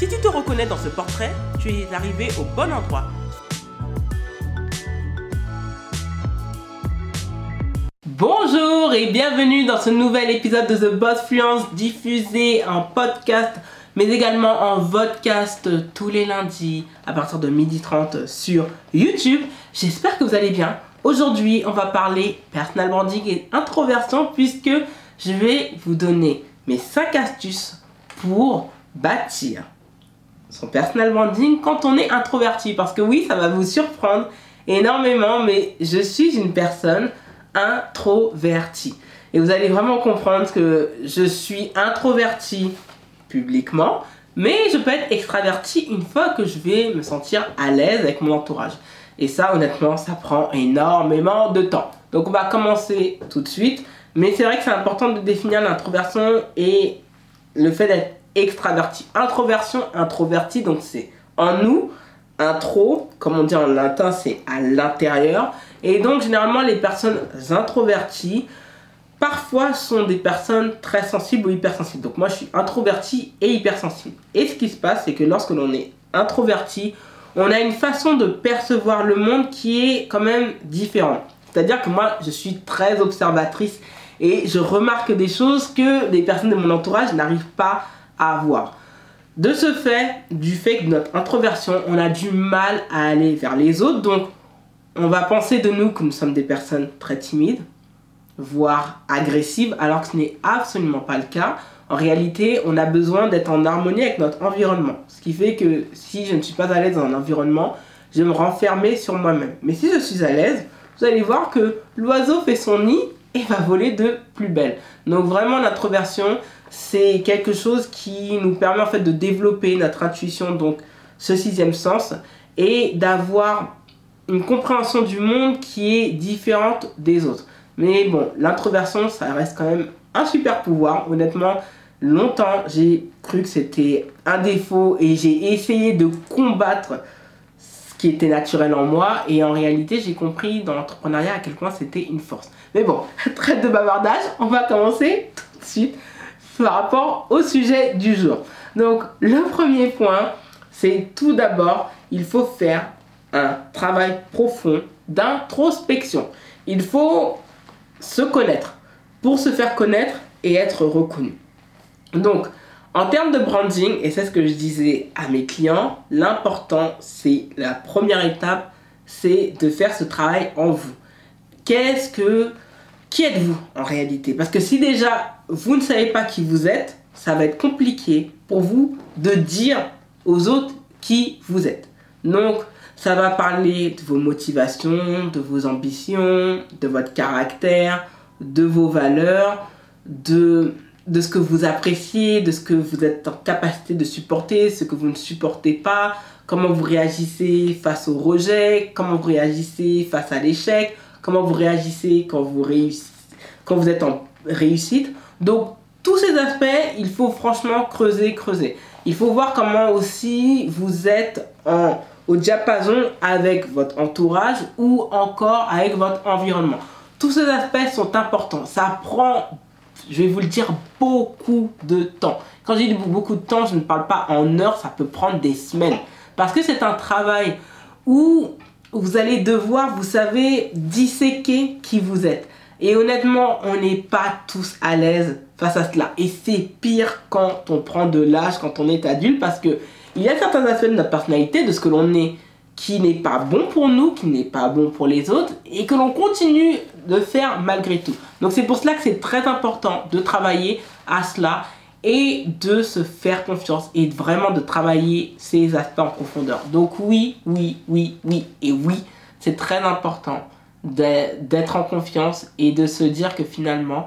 Si tu te reconnais dans ce portrait, tu es arrivé au bon endroit. Bonjour et bienvenue dans ce nouvel épisode de The Boss Fluence diffusé en podcast mais également en podcast tous les lundis à partir de 12h30 sur YouTube. J'espère que vous allez bien. Aujourd'hui, on va parler personal branding et introversion puisque je vais vous donner mes 5 astuces pour bâtir son personal branding quand on est introverti. Parce que oui, ça va vous surprendre énormément, mais je suis une personne introvertie. Et vous allez vraiment comprendre que je suis introverti publiquement, mais je peux être extraverti une fois que je vais me sentir à l'aise avec mon entourage. Et ça, honnêtement, ça prend énormément de temps. Donc, on va commencer tout de suite. Mais c'est vrai que c'est important de définir l'introversion et le fait d'être extraverti. Introversion, introverti, donc c'est en nous. Intro, comme on dit en latin, c'est à l'intérieur. Et donc, généralement, les personnes introverties, parfois, sont des personnes très sensibles ou hypersensibles. Donc, moi, je suis introverti et hypersensible. Et ce qui se passe, c'est que lorsque l'on est introverti, on a une façon de percevoir le monde qui est quand même différente. C'est-à-dire que moi, je suis très observatrice et je remarque des choses que les personnes de mon entourage n'arrivent pas à voir. De ce fait, du fait que notre introversion, on a du mal à aller vers les autres, donc on va penser de nous que nous sommes des personnes très timides, voire agressives, alors que ce n'est absolument pas le cas. En réalité, on a besoin d'être en harmonie avec notre environnement. Ce qui fait que si je ne suis pas à l'aise dans un environnement, je vais me renfermer sur moi-même. Mais si je suis à l'aise, vous allez voir que l'oiseau fait son nid et va voler de plus belle. Donc vraiment l'introversion, c'est quelque chose qui nous permet en fait de développer notre intuition, donc ce sixième sens, et d'avoir une compréhension du monde qui est différente des autres. Mais bon, l'introversion, ça reste quand même un super pouvoir. Honnêtement, longtemps, j'ai cru que c'était un défaut et j'ai essayé de combattre ce qui était naturel en moi. Et en réalité, j'ai compris dans l'entrepreneuriat à quel point c'était une force. Mais bon, traite de bavardage, on va commencer tout de suite par rapport au sujet du jour. Donc, le premier point, c'est tout d'abord, il faut faire un travail profond d'introspection. Il faut se connaître pour se faire connaître et être reconnu. Donc, en termes de branding, et c'est ce que je disais à mes clients, l'important, c'est la première étape, c'est de faire ce travail en vous. Qu'est-ce que... Qui êtes-vous en réalité? Parce que si déjà vous ne savez pas qui vous êtes, ça va être compliqué pour vous de dire aux autres qui vous êtes. Donc, ça va parler de vos motivations, de vos ambitions, de votre caractère, de vos valeurs, de de ce que vous appréciez, de ce que vous êtes en capacité de supporter, ce que vous ne supportez pas, comment vous réagissez face au rejet, comment vous réagissez face à l'échec, comment vous réagissez quand vous, quand vous êtes en réussite. Donc tous ces aspects, il faut franchement creuser, creuser. Il faut voir comment aussi vous êtes en, au diapason avec votre entourage ou encore avec votre environnement. Tous ces aspects sont importants. Ça prend je vais vous le dire, beaucoup de temps. Quand j'ai dis beaucoup de temps, je ne parle pas en heures, ça peut prendre des semaines. Parce que c'est un travail où vous allez devoir, vous savez, disséquer qui vous êtes. Et honnêtement, on n'est pas tous à l'aise face à cela. Et c'est pire quand on prend de l'âge, quand on est adulte, parce que il y a certains aspects de notre personnalité, de ce que l'on est, qui n'est pas bon pour nous, qui n'est pas bon pour les autres, et que l'on continue de faire malgré tout. Donc c'est pour cela que c'est très important de travailler à cela et de se faire confiance et vraiment de travailler ces aspects en profondeur. Donc oui, oui, oui, oui et oui, c'est très important d'être en confiance et de se dire que finalement,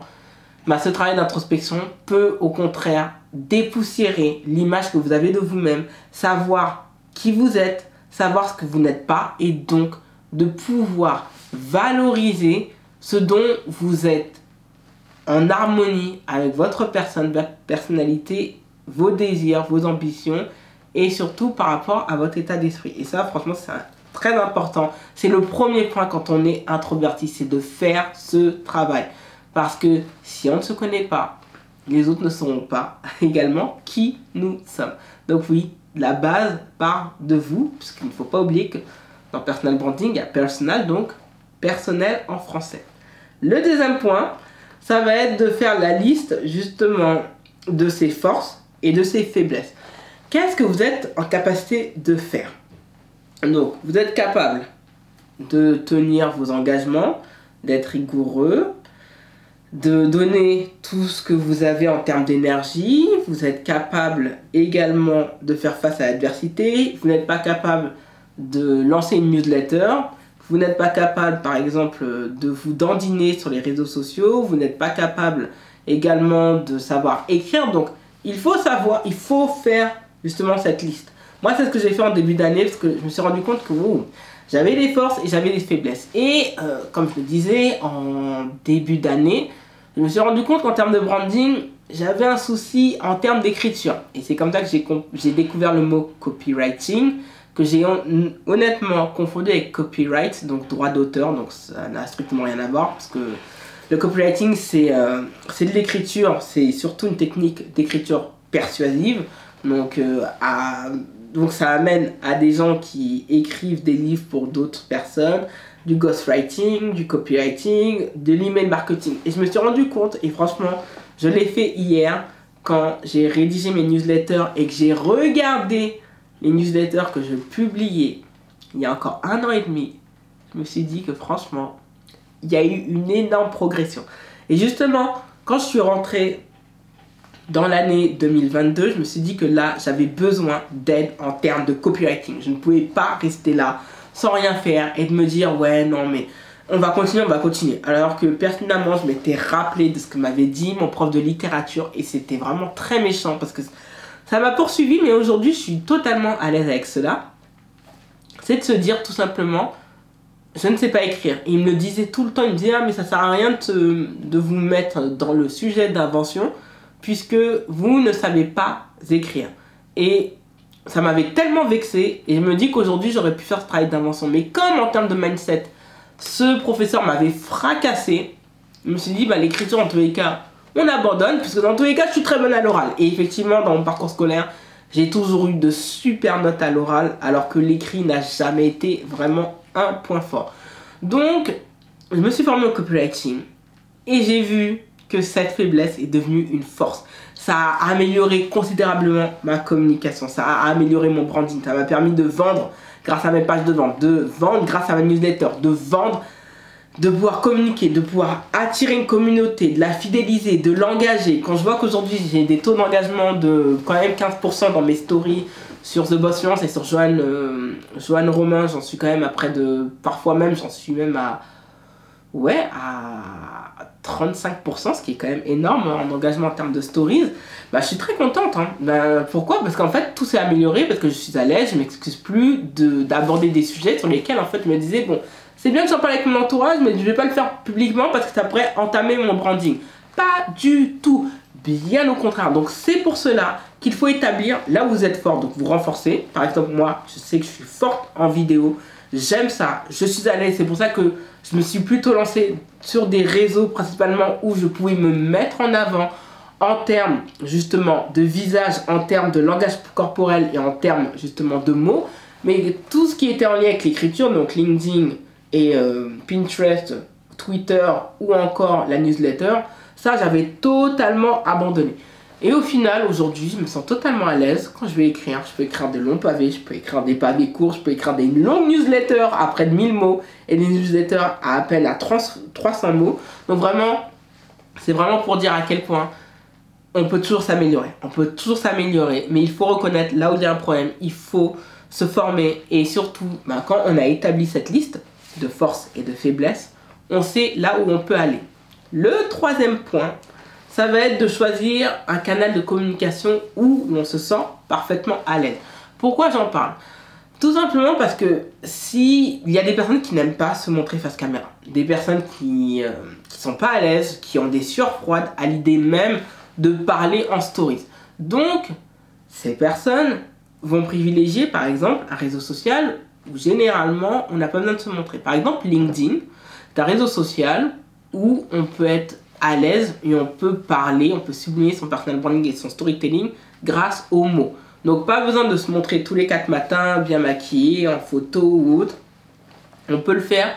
bah, ce travail d'introspection peut au contraire dépoussiérer l'image que vous avez de vous-même, savoir qui vous êtes, savoir ce que vous n'êtes pas et donc de pouvoir valoriser ce dont vous êtes en harmonie avec votre personne, votre personnalité, vos désirs, vos ambitions et surtout par rapport à votre état d'esprit. Et ça, franchement, c'est très important. C'est le premier point quand on est introverti, c'est de faire ce travail. Parce que si on ne se connaît pas, les autres ne sauront pas également qui nous sommes. Donc oui, la base part de vous, puisqu'il ne faut pas oublier que dans personal branding, il y a personal, donc personnel en français. Le deuxième point, ça va être de faire la liste justement de ses forces et de ses faiblesses. Qu'est-ce que vous êtes en capacité de faire? Donc, vous êtes capable de tenir vos engagements, d'être rigoureux, de donner tout ce que vous avez en termes d'énergie. Vous êtes capable également de faire face à l'adversité. Vous n'êtes pas capable de lancer une newsletter. Vous n'êtes pas capable, par exemple, de vous dandiner sur les réseaux sociaux. Vous n'êtes pas capable également de savoir écrire. Donc, il faut savoir, il faut faire justement cette liste. Moi, c'est ce que j'ai fait en début d'année parce que je me suis rendu compte que j'avais des forces et j'avais des faiblesses. Et euh, comme je le disais, en début d'année, je me suis rendu compte qu'en termes de branding, j'avais un souci en termes d'écriture. Et c'est comme ça que j'ai découvert le mot copywriting, que j'ai honnêtement confondu avec copyright, donc droit d'auteur, donc ça n'a strictement rien à voir, parce que le copywriting, c'est euh, de l'écriture, c'est surtout une technique d'écriture persuasive. Donc, euh, donc ça amène à des gens qui écrivent des livres pour d'autres personnes, du ghostwriting, du copywriting, de l'email marketing. Et je me suis rendu compte, et franchement, je l'ai fait hier quand j'ai rédigé mes newsletters et que j'ai regardé les newsletters que je publiais il y a encore un an et demi. Je me suis dit que franchement, il y a eu une énorme progression. Et justement, quand je suis rentré dans l'année 2022, je me suis dit que là, j'avais besoin d'aide en termes de copywriting. Je ne pouvais pas rester là sans rien faire et de me dire ouais non mais on va continuer, on va continuer. Alors que personnellement, je m'étais rappelé de ce que m'avait dit mon prof de littérature et c'était vraiment très méchant parce que ça m'a poursuivi, mais aujourd'hui, je suis totalement à l'aise avec cela. C'est de se dire tout simplement, je ne sais pas écrire. il me le disait tout le temps, il me disait, ah, mais ça sert à rien de, de vous mettre dans le sujet d'invention puisque vous ne savez pas écrire. Et ça m'avait tellement vexé et je me dis qu'aujourd'hui j'aurais pu faire ce travail d'invention. Mais comme en termes de mindset, ce professeur m'avait fracassé, je me suis dit, bah, l'écriture en tous les cas, on abandonne, puisque dans tous les cas, je suis très bonne à l'oral. Et effectivement, dans mon parcours scolaire, j'ai toujours eu de super notes à l'oral, alors que l'écrit n'a jamais été vraiment un point fort. Donc, je me suis formé au copywriting et j'ai vu cette faiblesse est devenue une force. Ça a amélioré considérablement ma communication, ça a amélioré mon branding, ça m'a permis de vendre grâce à mes pages de vente, de vendre grâce à ma newsletter, de vendre, de pouvoir communiquer, de pouvoir attirer une communauté, de la fidéliser, de l'engager. Quand je vois qu'aujourd'hui j'ai des taux d'engagement de quand même 15% dans mes stories sur The Boss Fluence et sur Joanne, euh, Joanne Romain, j'en suis quand même à près de. Parfois même, j'en suis même à. Ouais, à 35%, ce qui est quand même énorme en engagement en termes de stories, bah, je suis très contente. Hein. Bah, pourquoi? Parce qu'en fait, tout s'est amélioré, parce que je suis à l'aise, je m'excuse plus d'aborder des sujets sur lesquels en fait je me disais, bon, c'est bien que j'en parle avec mon entourage, mais je vais pas le faire publiquement parce que ça pourrait entamer mon branding. Pas du tout. Bien au contraire. Donc c'est pour cela qu'il faut établir là où vous êtes fort. Donc vous renforcez. Par exemple, moi, je sais que je suis forte en vidéo. J'aime ça. Je suis à l'aise. C'est pour ça que je me suis plutôt lancé sur des réseaux principalement où je pouvais me mettre en avant en termes justement de visage, en termes de langage corporel et en termes justement de mots. Mais tout ce qui était en lien avec l'écriture, donc LinkedIn et euh, Pinterest, Twitter ou encore la newsletter, ça j'avais totalement abandonné. Et au final, aujourd'hui, je me sens totalement à l'aise quand je vais écrire. Je peux écrire des longs pavés, je peux écrire des pavés courts, je peux écrire des longues newsletters à près de 1000 mots et des newsletters à à peine à 300 mots. Donc vraiment, c'est vraiment pour dire à quel point on peut toujours s'améliorer. On peut toujours s'améliorer, mais il faut reconnaître là où il y a un problème, il faut se former et surtout, ben, quand on a établi cette liste de forces et de faiblesses, on sait là où on peut aller. Le troisième point, ça va être de choisir un canal de communication où on se sent parfaitement à l'aise. Pourquoi j'en parle? Tout simplement parce que si il y a des personnes qui n'aiment pas se montrer face caméra, des personnes qui, euh, qui sont pas à l'aise, qui ont des sueurs froides à l'idée même de parler en stories. Donc, ces personnes vont privilégier par exemple un réseau social où généralement on n'a pas besoin de se montrer. Par exemple, LinkedIn, c'est un réseau social où on peut être à l'aise et on peut parler, on peut sublimer son personal branding et son storytelling grâce aux mots. Donc pas besoin de se montrer tous les quatre matins bien maquillé, en photo ou autre. On peut le faire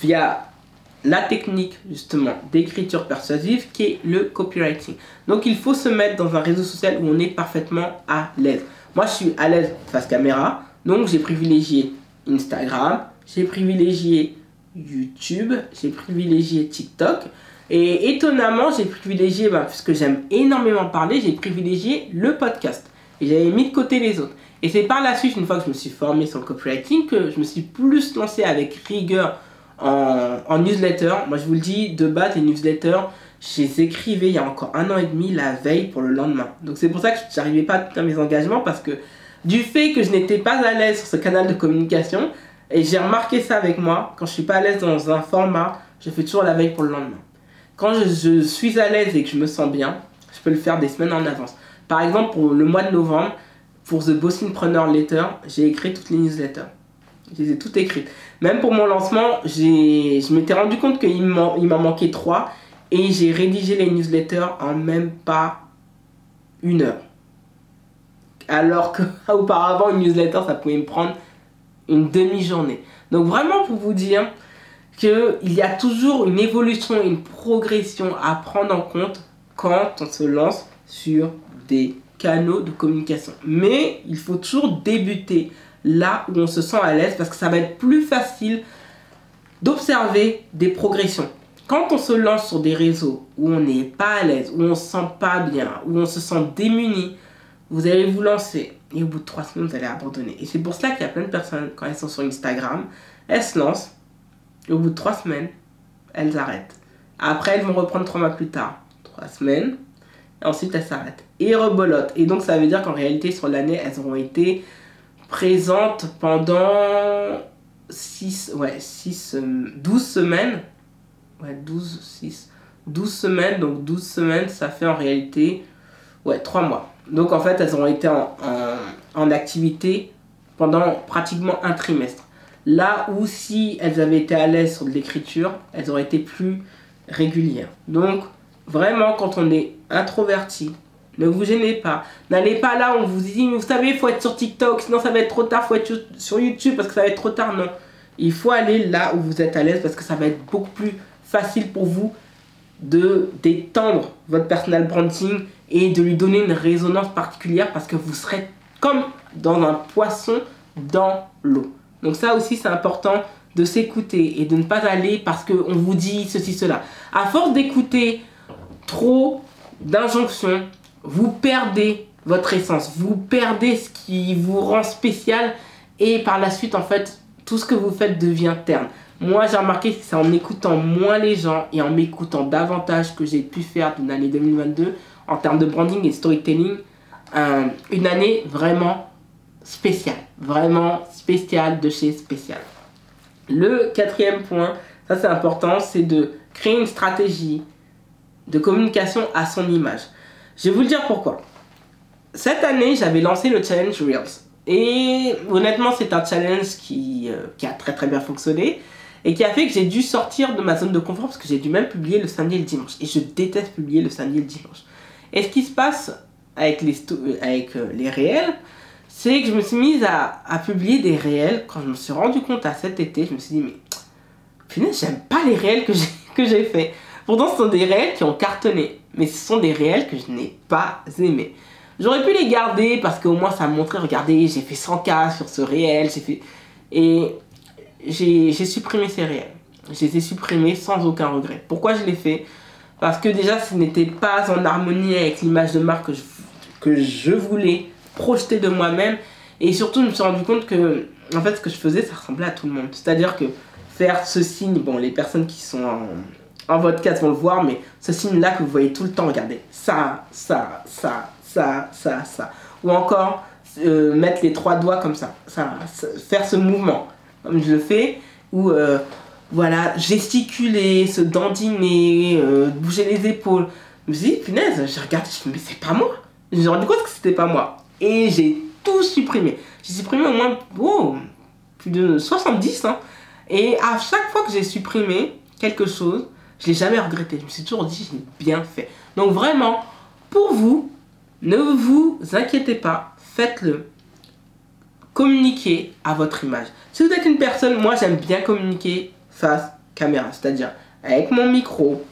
via la technique justement d'écriture persuasive qui est le copywriting. Donc il faut se mettre dans un réseau social où on est parfaitement à l'aise. Moi je suis à l'aise face caméra, donc j'ai privilégié Instagram, j'ai privilégié YouTube, j'ai privilégié TikTok. Et étonnamment, j'ai privilégié, bah, puisque j'aime énormément parler, j'ai privilégié le podcast. Et j'avais mis de côté les autres. Et c'est par la suite, une fois que je me suis formé sur le copywriting, que je me suis plus lancé avec rigueur en, en newsletter. Moi, je vous le dis, de base, les newsletters, je les écrivais il y a encore un an et demi la veille pour le lendemain. Donc c'est pour ça que je n'arrivais pas à tenir mes engagements parce que du fait que je n'étais pas à l'aise sur ce canal de communication, et j'ai remarqué ça avec moi, quand je suis pas à l'aise dans un format, je fais toujours la veille pour le lendemain. Quand je, suis à l'aise et que je me sens bien, je peux le faire des semaines en avance. Par exemple, pour le mois de novembre, pour The Preneur Letter, j'ai écrit toutes les newsletters. Je les ai toutes écrites. Même pour mon lancement, je m'étais rendu compte qu'il m'en manquait trois et j'ai rédigé les newsletters en même pas une heure. Alors qu'auparavant, une newsletter, ça pouvait me prendre une demi-journée. Donc vraiment pour vous dire qu'il y a toujours une évolution, une progression à prendre en compte quand on se lance sur des canaux de communication. Mais il faut toujours débuter là où on se sent à l'aise parce que ça va être plus facile d'observer des progressions. Quand on se lance sur des réseaux où on n'est pas à l'aise, où on se sent pas bien, où on se sent démuni, vous allez vous lancer et au bout de trois semaines, vous allez abandonner. Et c'est pour ça qu'il y a plein de personnes, quand elles sont sur Instagram, elles se lancent au bout de trois semaines, elles arrêtent. Après, elles vont reprendre trois mois plus tard. Trois semaines, et ensuite elles s'arrêtent. Et rebolotent. Et donc, ça veut dire qu'en réalité, sur l'année, elles auront été présentes pendant 6, ouais, 6, 12 semaines. Ouais, 12, 6, 12 semaines. Donc, 12 semaines, ça fait en réalité, ouais, 3 mois. Donc en fait, elles ont été en, activité pendant pratiquement un trimestre. Là où si elles avaient été à l'aise sur l'écriture, elles auraient été plus régulières. Donc vraiment, quand on est introverti, ne vous gênez pas. N'allez pas là, on vous dit, vous savez, il faut être sur TikTok, sinon ça va être trop tard, il faut être sur YouTube parce que ça va être trop tard. Non. Il faut aller là où vous êtes à l'aise parce que ça va être beaucoup plus facile pour vous de d'étendre votre personal branding et de lui donner une résonance particulière parce que vous serez comme dans un poisson dans l'eau. Donc ça aussi c'est important de s'écouter et de ne pas aller parce qu'on vous dit ceci, cela. À force d'écouter trop d'injonctions, vous perdez votre essence, vous perdez ce qui vous rend spécial et par la suite en fait tout ce que vous faites devient terne. Moi, j'ai remarqué que c'est en écoutant moins les gens et en m'écoutant davantage que j'ai pu faire d'une année 2022 en termes de branding et storytelling. une année vraiment spéciale. Vraiment spéciale de chez spécial. Le quatrième point, ça c'est important, c'est de créer une stratégie de communication à son image. Je vais vous le dire pourquoi. Cette année, j'avais lancé le challenge Reels. Et honnêtement, c'est un challenge qui, euh, qui a très très bien fonctionné et qui a fait que j'ai dû sortir de ma zone de confort parce que j'ai dû même publier le samedi et le dimanche. Et je déteste publier le samedi et le dimanche. Et ce qui se passe avec les, euh, avec, euh, les réels, c'est que je me suis mise à, publier des réels. Quand je me suis rendu compte à cet été, je me suis dit, mais punaise, j'aime pas les réels que j'ai fait. Pourtant, ce sont des réels qui ont cartonné. Mais ce sont des réels que je n'ai pas aimés. J'aurais pu les garder parce qu'au moins ça me montrait, regardez, j'ai fait 100K sur ce réel, j'ai fait... Et j'ai supprimé ces réels. Je les ai supprimés sans aucun regret. Pourquoi je l'ai fait Parce que déjà, ce n'était pas en harmonie avec l'image de marque que que je voulais projeter de moi-même. Et surtout, je me suis rendu compte que, en fait, ce que je faisais, ça ressemblait à tout le monde. C'est-à-dire que faire ce signe, bon, les personnes qui sont en, en podcast vont le voir, mais ce signe-là que vous voyez tout le temps, regardez, ça, ça, ça, ça, ça, ça. Ou encore, euh, mettre les trois doigts comme ça, ça, faire ce mouvement, comme je le fais, ou euh, voilà, gesticuler, se dandiner, euh, bouger les épaules. Je me suis dit, punaise, j'ai regardé, je me suis mais c'est pas moi. J'ai rendu compte que c'était pas moi. Et j'ai tout supprimé. J'ai supprimé au moins plus de 70. Hein. Et à chaque fois que j'ai supprimé quelque chose, je l'ai jamais regretté. Je me suis toujours dit, j'ai bien fait. Donc vraiment, pour vous, ne vous inquiétez pas, faites-le. Communiquez à votre image. Si vous êtes une personne, moi j'aime bien communiquer face caméra, c'est-à-dire avec mon micro,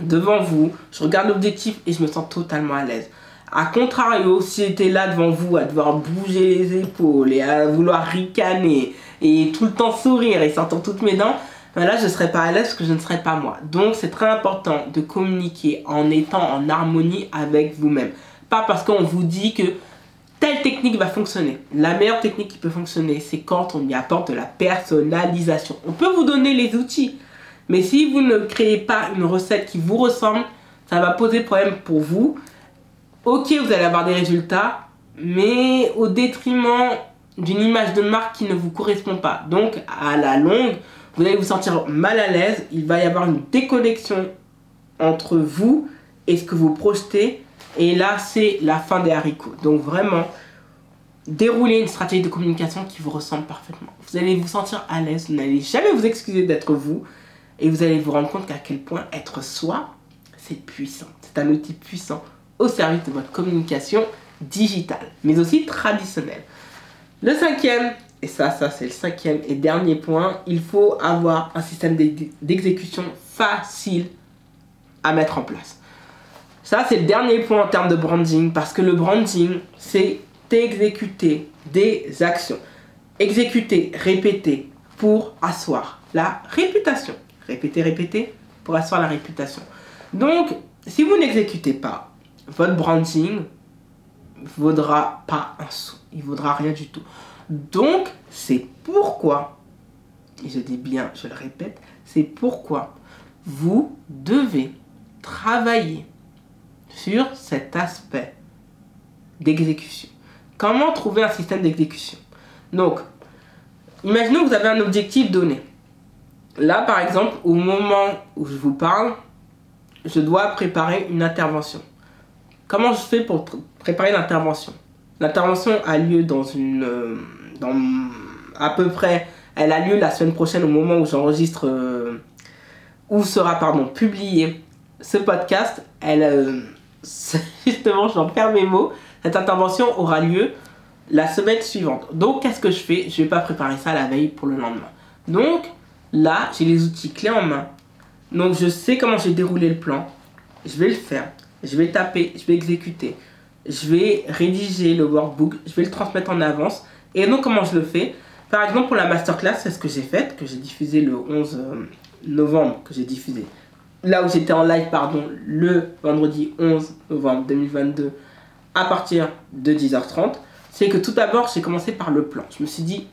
devant vous, je regarde l'objectif et je me sens totalement à l'aise. A contrario, si j'étais là devant vous à devoir bouger les épaules et à vouloir ricaner et tout le temps sourire et sortir toutes mes dents, ben là je ne serais pas à l'aise parce que je ne serais pas moi. Donc c'est très important de communiquer en étant en harmonie avec vous-même. Pas parce qu'on vous dit que telle technique va fonctionner. La meilleure technique qui peut fonctionner, c'est quand on y apporte de la personnalisation. On peut vous donner les outils, mais si vous ne créez pas une recette qui vous ressemble, ça va poser problème pour vous. Ok, vous allez avoir des résultats, mais au détriment d'une image de marque qui ne vous correspond pas. Donc, à la longue, vous allez vous sentir mal à l'aise. Il va y avoir une déconnexion entre vous et ce que vous projetez. Et là, c'est la fin des haricots. Donc, vraiment, déroulez une stratégie de communication qui vous ressemble parfaitement. Vous allez vous sentir à l'aise. Vous n'allez jamais vous excuser d'être vous. Et vous allez vous rendre compte qu'à quel point être soi, c'est puissant. C'est un outil puissant au service de votre communication digitale, mais aussi traditionnelle. Le cinquième, et ça, ça c'est le cinquième et dernier point, il faut avoir un système d'ex- d'exécution facile à mettre en place. Ça, c'est le dernier point en termes de branding, parce que le branding, c'est exécuter des actions. Exécuter, répéter pour asseoir la réputation. Répéter, répéter pour asseoir la réputation. Donc, si vous n'exécutez pas, votre branding vaudra pas un sou. Il vaudra rien du tout. Donc, c'est pourquoi, et je dis bien, je le répète, c'est pourquoi vous devez travailler sur cet aspect d'exécution. Comment trouver un système d'exécution? Donc, imaginons que vous avez un objectif donné. Là, par exemple, au moment où je vous parle, je dois préparer une intervention. Comment je fais pour préparer l'intervention? L'intervention a lieu dans une. euh, dans, à peu près. Elle a lieu la semaine prochaine au moment où j'enregistre. euh, où sera, pardon, publié ce podcast. Elle. euh, justement, j'en perds mes mots. Cette intervention aura lieu la semaine suivante. Donc, qu'est-ce que je fais? Je vais pas préparer ça la veille pour le lendemain. Donc, là, j'ai les outils clés en main. Donc, je sais comment j'ai déroulé le plan. Je vais le faire. Je vais taper, je vais exécuter. Je vais rédiger le workbook. Je vais le transmettre en avance. Et donc, comment je le fais? Par exemple, pour la masterclass, c'est ce que j'ai fait, que j'ai diffusé le 11 euh, novembre, que j'ai diffusé. Là où j'étais en live, pardon, le vendredi 11 novembre 2022, à partir de 10h30, c'est que tout d'abord, j'ai commencé par le plan. Je me suis dit,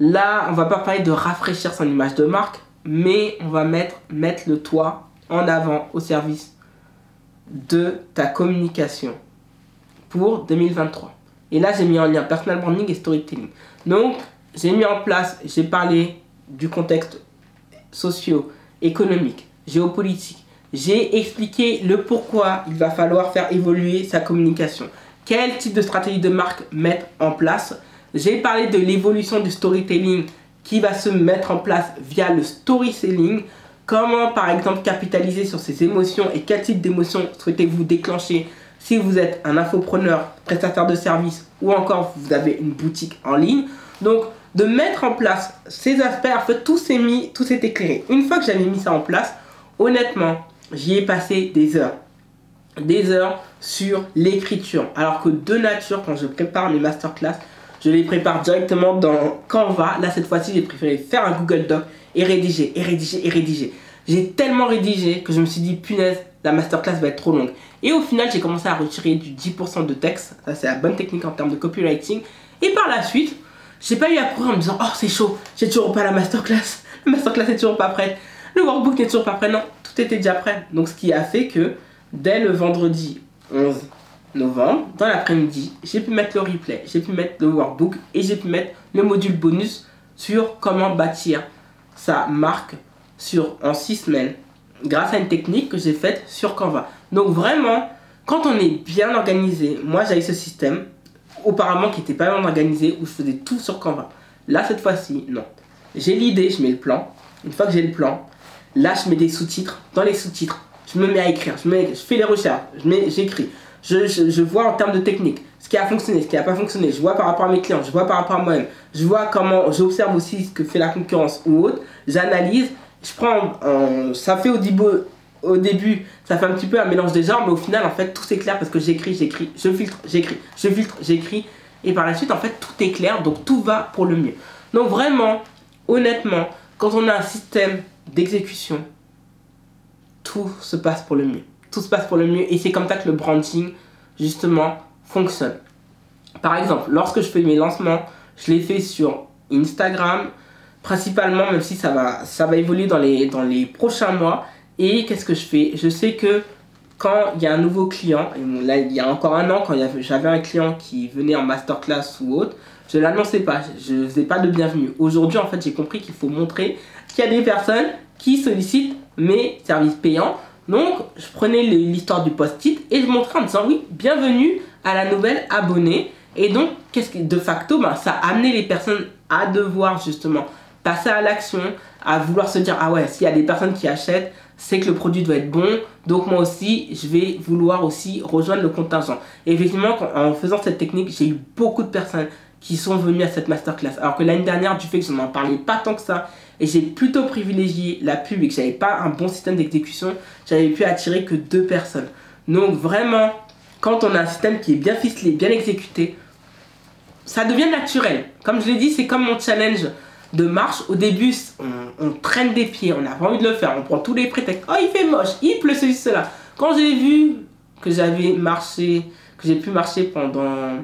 là, on va pas parler de rafraîchir son image de marque, mais on va mettre, mettre le toit en avant au service de ta communication pour 2023. Et là, j'ai mis en lien personal branding et storytelling. Donc, j'ai mis en place, j'ai parlé du contexte socio-économique, géopolitique. J'ai expliqué le pourquoi il va falloir faire évoluer sa communication. Quel type de stratégie de marque mettre en place. J'ai parlé de l'évolution du storytelling qui va se mettre en place via le storytelling. Comment par exemple capitaliser sur ses émotions et quel type d'émotions souhaitez-vous déclencher si vous êtes un infopreneur, prestataire de service ou encore vous avez une boutique en ligne? Donc de mettre en place ces aspects, en fait tout s'est mis, tout s'est éclairé. Une fois que j'avais mis ça en place, honnêtement, j'y ai passé des heures. Des heures sur l'écriture. Alors que de nature, quand je prépare mes masterclass, je les prépare directement dans Canva. Là, cette fois-ci, j'ai préféré faire un Google Doc et rédiger, et rédiger, et rédiger. J'ai tellement rédigé que je me suis dit, punaise, la masterclass va être trop longue. Et au final, j'ai commencé à retirer du 10% de texte. Ça, c'est la bonne technique en termes de copywriting. Et par la suite, j'ai pas eu à courir en me disant, oh, c'est chaud, j'ai toujours pas la masterclass. La masterclass est toujours pas prête. Le workbook n'est toujours pas prêt. Non, tout était déjà prêt. Donc, ce qui a fait que dès le vendredi 11 novembre, dans l'après-midi, j'ai pu mettre le replay, j'ai pu mettre le workbook et j'ai pu mettre le module bonus sur comment bâtir sa marque sur, en 6 semaines grâce à une technique que j'ai faite sur Canva. Donc vraiment, quand on est bien organisé, moi j'avais ce système auparavant qui n'était pas bien organisé où je faisais tout sur Canva. Là cette fois-ci, non. J'ai l'idée, je mets le plan. Une fois que j'ai le plan, là je mets des sous-titres. Dans les sous-titres, je me mets à écrire, je, fais les recherches, j'écris. Je, je, je, vois en termes de technique ce qui a fonctionné, ce qui n'a pas fonctionné. Je vois par rapport à mes clients, je vois par rapport à moi-même. Je vois comment, j'observe aussi ce que fait la concurrence ou autre. J'analyse je prends, ça fait au début, au début, ça fait un petit peu un mélange des genres, mais au final, en fait, tout c'est clair parce que j'écris, j'écris, je filtre, j'écris, je filtre, j'écris, et par la suite, en fait, tout est clair, donc tout va pour le mieux. Donc vraiment, honnêtement, quand on a un système d'exécution, tout se passe pour le mieux. Tout se passe pour le mieux, et c'est comme ça que le branding, justement, fonctionne. Par exemple, lorsque je fais mes lancements, je les fais sur Instagram, principalement, même si ça va, ça va évoluer dans les, dans les prochains mois. Et qu'est-ce que je fais? Je sais que quand il y a un nouveau client, il y a encore un an, quand j'avais un client qui venait en masterclass ou autre, je l'annonçais pas, je ne faisais pas de bienvenue. Aujourd'hui, en fait, j'ai compris qu'il faut montrer qu'il y a des personnes qui sollicitent mes services payants. Donc, je prenais l'histoire du post-it et je montrais en disant oui, bienvenue à la nouvelle abonnée. Et donc, qu'est-ce que de facto, ben, ça a amené les personnes à devoir justement passer à l'action, à vouloir se dire ah ouais, s'il y a des personnes qui achètent, c'est que le produit doit être bon, donc moi aussi je vais vouloir aussi rejoindre le contingent. Et effectivement, en faisant cette technique, j'ai eu beaucoup de personnes qui sont venues à cette masterclass. Alors que l'année dernière, du fait que je n'en parlais pas tant que ça, et j'ai plutôt privilégié la pub et que j'avais pas un bon système d'exécution, j'avais pu attirer que deux personnes. Donc vraiment, quand on a un système qui est bien ficelé, bien exécuté, ça devient naturel. Comme je l'ai dit, c'est comme mon challenge de marche, au début, on, traîne des pieds, on n'a pas envie de le faire, on prend tous les prétextes. Oh, il fait moche, il pleut ceci, cela. Quand j'ai vu que j'avais marché, que j'ai pu marcher pendant.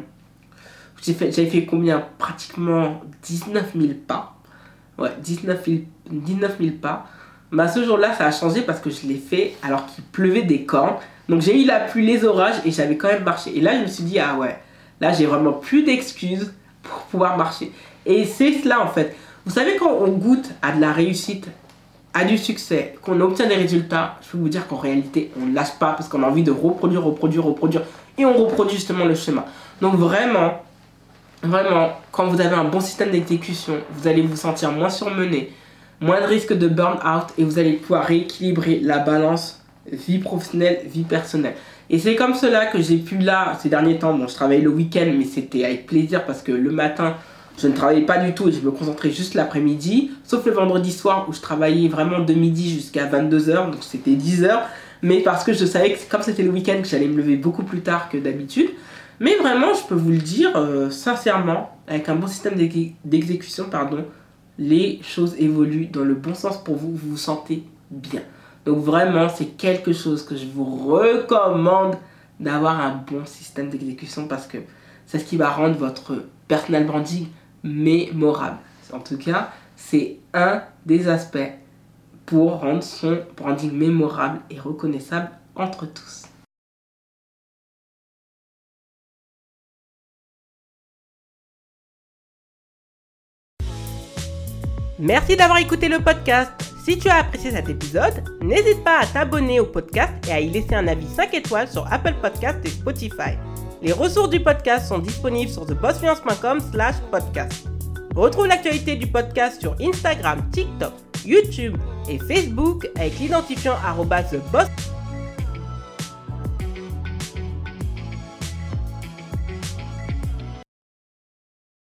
Fait, j'avais fait combien? Pratiquement 19 000 pas. Ouais, 19 000, 19 000 pas. Bah, ce jour-là, ça a changé parce que je l'ai fait alors qu'il pleuvait des cornes. Donc j'ai eu la pluie, les orages et j'avais quand même marché. Et là, je me suis dit, ah ouais, là, j'ai vraiment plus d'excuses pour pouvoir marcher. Et c'est cela en fait. Vous savez, quand on goûte à de la réussite, à du succès, qu'on obtient des résultats, je peux vous dire qu'en réalité, on ne lâche pas parce qu'on a envie de reproduire, reproduire, reproduire. Et on reproduit justement le schéma. Donc vraiment, vraiment, quand vous avez un bon système d'exécution, vous allez vous sentir moins surmené, moins de risque de burn-out et vous allez pouvoir rééquilibrer la balance vie professionnelle, vie personnelle. Et c'est comme cela que j'ai pu là, ces derniers temps, bon, je travaillais le week-end, mais c'était avec plaisir parce que le matin, je ne travaillais pas du tout et je me concentrais juste l'après-midi, sauf le vendredi soir où je travaillais vraiment de midi jusqu'à 22h, donc c'était 10h. Mais parce que je savais que comme c'était le week-end, que j'allais me lever beaucoup plus tard que d'habitude. Mais vraiment, je peux vous le dire euh, sincèrement, avec un bon système d'exécution, pardon, les choses évoluent dans le bon sens pour vous, vous vous sentez bien. Donc vraiment, c'est quelque chose que je vous recommande d'avoir un bon système d'exécution parce que c'est ce qui va rendre votre personal branding mémorable. En tout cas, c'est un des aspects pour rendre son branding mémorable et reconnaissable entre tous. Merci d'avoir écouté le podcast. Si tu as apprécié cet épisode, n'hésite pas à t'abonner au podcast et à y laisser un avis 5 étoiles sur Apple Podcast et Spotify. Les ressources du podcast sont disponibles sur thebossfluence.com slash podcast. Retrouve l'actualité du podcast sur Instagram, TikTok, YouTube et Facebook avec l'identifiant arroba.